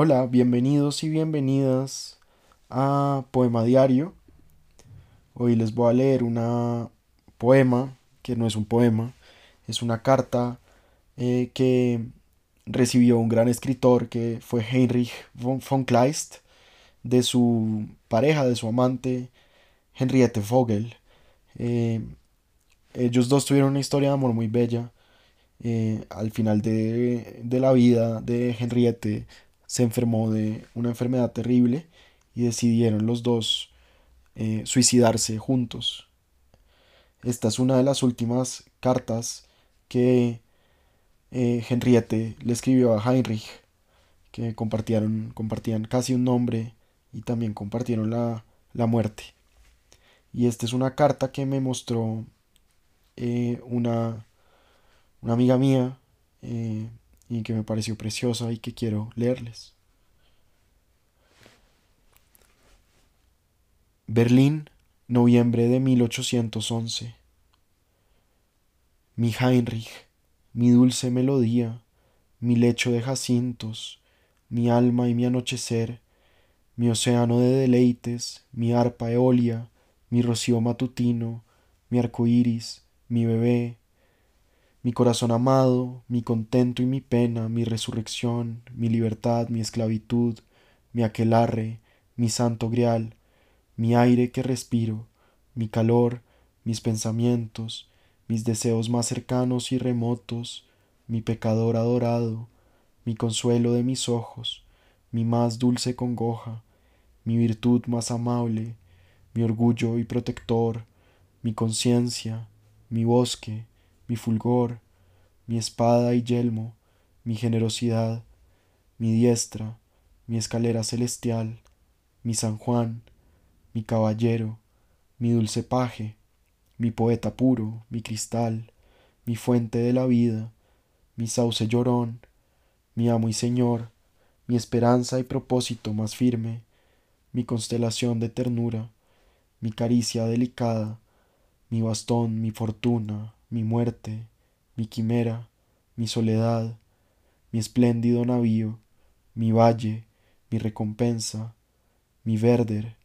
Hola, bienvenidos y bienvenidas a Poema Diario. Hoy les voy a leer una poema, que no es un poema, es una carta eh, que recibió un gran escritor que fue Heinrich von, Kleist de su pareja, de su amante Henriette Vogel. Eh, ellos dos tuvieron una historia de amor muy bella. Eh, al final de, de la vida de Henriette se enfermó de una enfermedad terrible y decidieron los dos eh, suicidarse juntos. Esta es una de las últimas cartas que eh, Henriette le escribió a Heinrich, que compartieron, compartían casi un nombre y también compartieron la, la muerte. Y esta es una carta que me mostró eh, una, una amiga mía y que me pareció preciosa y que quiero leerles. Berlín, noviembre de 1811. Mi Heinrich, mi dulce melodía, mi lecho de jacintos, mi alma y mi anochecer, mi océano de deleites, mi arpa eolia, mi rocío matutino, mi arco iris, mi bebé, mi corazón amado, mi contento y mi pena, mi resurrección, mi libertad, mi esclavitud, mi aquelarre, mi santo grial, mi aire que respiro, mi calor, mis pensamientos, mis deseos más cercanos y remotos, mi pecador adorado, mi consuelo de mis ojos, mi más dulce congoja, mi virtud más amable, mi orgullo y protector, mi conciencia, mi bosque, mi fulgor, mi espada y yelmo, mi generosidad, mi diestra, mi escalera celestial, mi San Juan, mi caballero, mi dulce paje, mi poeta puro, mi cristal, mi fuente de la vida, mi sauce llorón, mi amo y señor, mi esperanza y propósito más firme, mi constelación de ternura, mi caricia delicada, mi bastón, mi fortuna, mi muerte, mi quimera, mi soledad, mi espléndido navío, mi valle, mi recompensa, mi verder,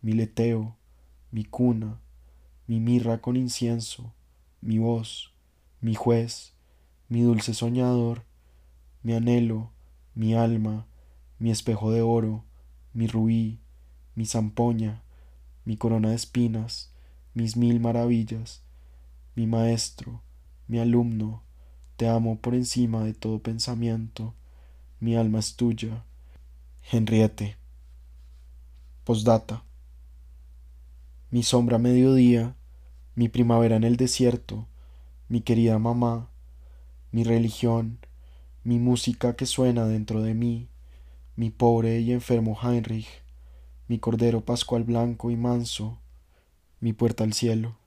mi leteo, mi cuna, mi mirra con incienso, mi voz, mi juez, mi dulce soñador, mi anhelo, mi alma, mi espejo de oro, mi ruí, mi zampoña, mi corona de espinas, mis mil maravillas, mi maestro, mi alumno, te amo por encima de todo pensamiento, mi alma es tuya. Henriette. Postdata. Mi sombra a mediodía, mi primavera en el desierto, mi querida mamá, mi religión, mi música que suena dentro de mí, mi pobre y enfermo Heinrich, mi cordero pascual blanco y manso, mi puerta al cielo.